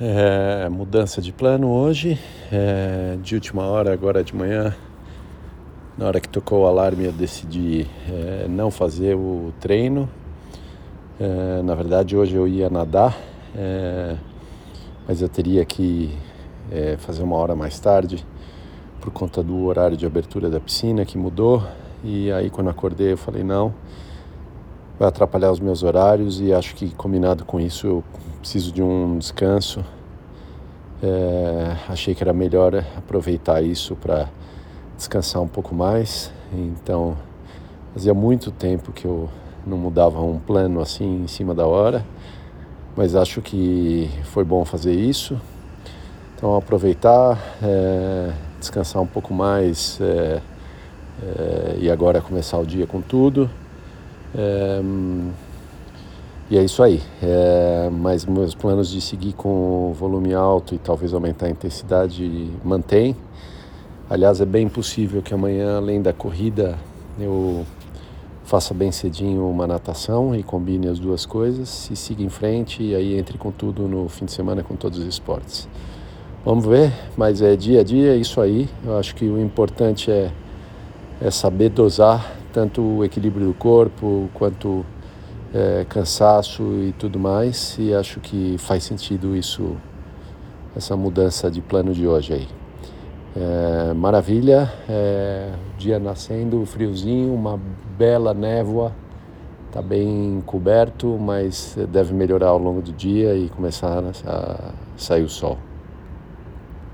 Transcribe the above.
É, mudança de plano hoje, é, de última hora, agora de manhã, na hora que tocou o alarme, eu decidi é, não fazer o treino. É, na verdade, hoje eu ia nadar, é, mas eu teria que é, fazer uma hora mais tarde por conta do horário de abertura da piscina que mudou. E aí, quando acordei, eu falei: não, vai atrapalhar os meus horários e acho que combinado com isso eu preciso de um descanso. É, achei que era melhor aproveitar isso para descansar um pouco mais. Então, fazia muito tempo que eu não mudava um plano assim em cima da hora, mas acho que foi bom fazer isso. Então, aproveitar, é, descansar um pouco mais é, é e agora começar o dia com tudo. É, e é isso aí. É, mas meus planos de seguir com volume alto e talvez aumentar a intensidade mantém. Aliás, é bem possível que amanhã, além da corrida, eu faça bem cedinho uma natação e combine as duas coisas e siga em frente e aí entre com tudo no fim de semana com todos os esportes. Vamos ver, mas é dia a dia, é isso aí. Eu acho que o importante é, é saber dosar tanto o equilíbrio do corpo quanto é, cansaço e tudo mais, e acho que faz sentido isso, essa mudança de plano de hoje aí. É, maravilha, é, dia nascendo, friozinho, uma bela névoa, tá bem coberto, mas deve melhorar ao longo do dia e começar a sair o sol.